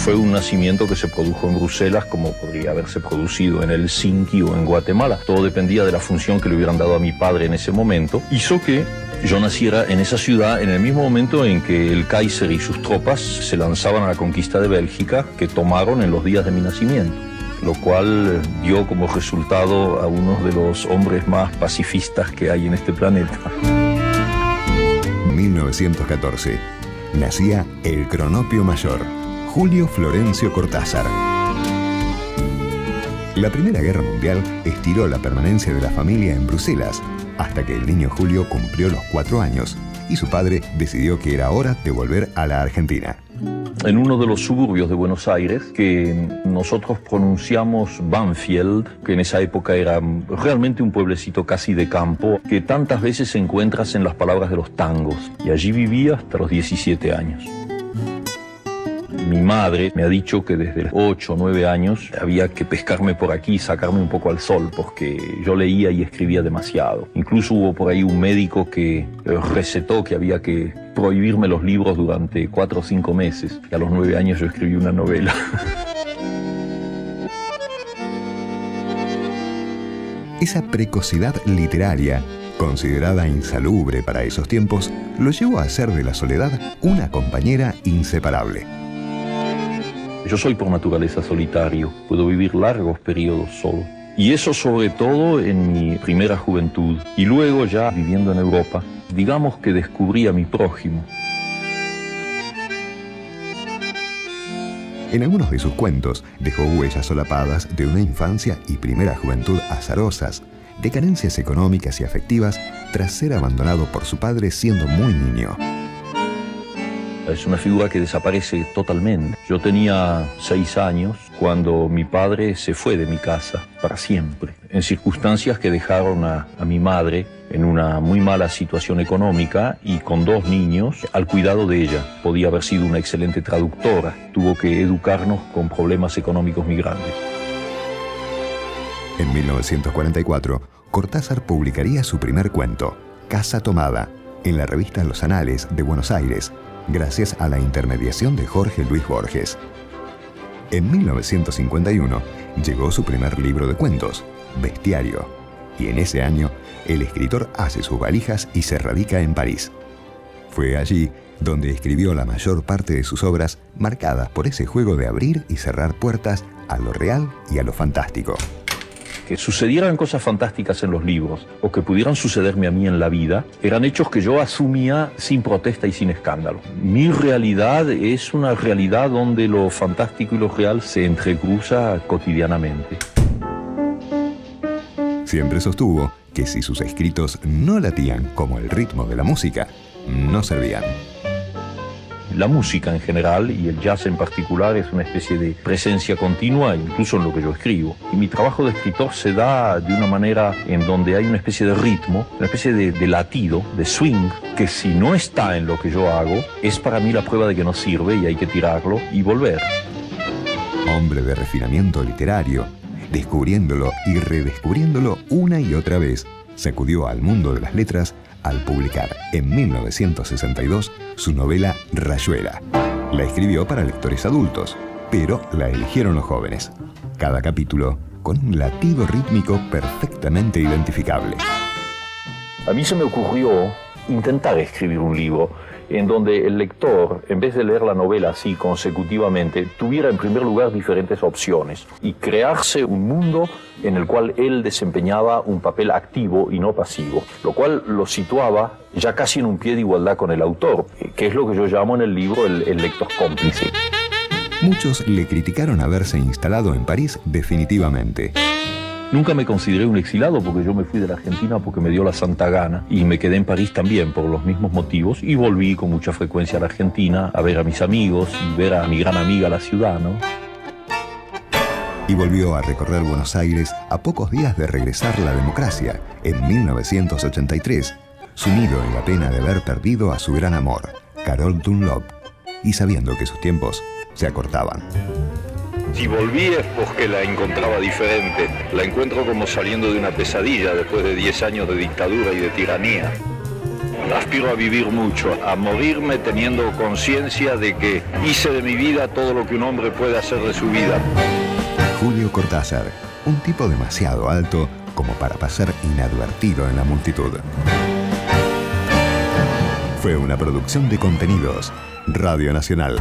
fue un nacimiento que se produjo en Bruselas como podría haberse producido en Helsinki o en Guatemala. Todo dependía de la función que le hubieran dado a mi padre en ese momento. Hizo que yo naciera en esa ciudad en el mismo momento en que el Kaiser y sus tropas se lanzaban a la conquista de Bélgica que tomaron en los días de mi nacimiento, lo cual dio como resultado a uno de los hombres más pacifistas que hay en este planeta. 1914. Nacía el cronopio mayor, Julio Florencio Cortázar. La Primera Guerra Mundial estiró la permanencia de la familia en Bruselas hasta que el niño Julio cumplió los cuatro años y su padre decidió que era hora de volver a la Argentina. En uno de los suburbios de Buenos Aires, que nosotros pronunciamos Banfield, que en esa época era realmente un pueblecito casi de campo, que tantas veces encuentras en las palabras de los tangos. Y allí vivía hasta los 17 años. Mi madre me ha dicho que desde los 8 o 9 años había que pescarme por aquí y sacarme un poco al sol porque yo leía y escribía demasiado. Incluso hubo por ahí un médico que recetó que había que prohibirme los libros durante 4 o 5 meses. Y a los 9 años yo escribí una novela. Esa precocidad literaria considerada insalubre para esos tiempos, lo llevó a hacer de la soledad una compañera inseparable. Yo soy por naturaleza solitario, puedo vivir largos periodos solo. Y eso sobre todo en mi primera juventud. Y luego ya viviendo en Europa, digamos que descubrí a mi prójimo. En algunos de sus cuentos dejó huellas solapadas de una infancia y primera juventud azarosas, de carencias económicas y afectivas tras ser abandonado por su padre siendo muy niño. Es una figura que desaparece totalmente. Yo tenía seis años cuando mi padre se fue de mi casa para siempre, en circunstancias que dejaron a, mi madre en una muy mala situación económica y con dos niños al cuidado de ella. Podía haber sido una excelente traductora, tuvo que educarnos con problemas económicos muy grandes. En 1944, Cortázar publicaría su primer cuento, Casa Tomada, en la revista Los Anales de Buenos Aires, gracias a la intermediación de Jorge Luis Borges. En 1951 llegó su primer libro de cuentos, Bestiario, y en ese año el escritor hace sus valijas y se radica en París. Fue allí donde escribió la mayor parte de sus obras marcadas por ese juego de abrir y cerrar puertas a lo real y a lo fantástico que sucedieran cosas fantásticas en los libros o que pudieran sucederme a mí en la vida, eran hechos que yo asumía sin protesta y sin escándalo. Mi realidad es una realidad donde lo fantástico y lo real se entrecruza cotidianamente. Siempre sostuvo que si sus escritos no latían como el ritmo de la música, no servían. La música en general y el jazz en particular es una especie de presencia continua, incluso en lo que yo escribo. Y mi trabajo de escritor se da de una manera en donde hay una especie de ritmo, una especie de, latido, de swing, que si no está en lo que yo hago, es para mí la prueba de que no sirve y hay que tirarlo y volver. Hombre de refinamiento literario, descubriéndolo y redescubriéndolo una y otra vez, sacudió al mundo de las letras al publicar en 1962 su novela Rayuela. La escribió para lectores adultos, pero la eligieron los jóvenes. Cada capítulo con un latido rítmico perfectamente identificable. A mí se me ocurrió intentar escribir un libro en donde el lector, en vez de leer la novela así consecutivamente, tuviera en primer lugar diferentes opciones y crearse un mundo en el cual él desempeñaba un papel activo y no pasivo, lo cual lo situaba ya casi en un pie de igualdad con el autor, que es lo que yo llamo en el libro el, lector cómplice. Muchos le criticaron haberse instalado en París definitivamente. Nunca me consideré un exilado porque yo me fui de la Argentina porque me dio la santa gana y me quedé en París también por los mismos motivos y volví con mucha frecuencia a la Argentina a ver a mis amigos y ver a mi gran amiga la ciudad, ¿no? Y volvió a recorrer Buenos Aires a pocos días de regresar la democracia, en 1983, sumido en la pena de haber perdido a su gran amor, Carol Dunlop, y sabiendo que sus tiempos se acortaban. Si volví es porque la encontraba diferente. La encuentro como saliendo de una pesadilla después de 10 años de dictadura y de tiranía. aspiro a vivir mucho, a morirme teniendo conciencia de que hice de mi vida todo lo que un hombre puede hacer de su vida. Julio Cortázar, un tipo demasiado alto como para pasar inadvertido en la multitud. Fue una producción de contenidos. Radio Nacional.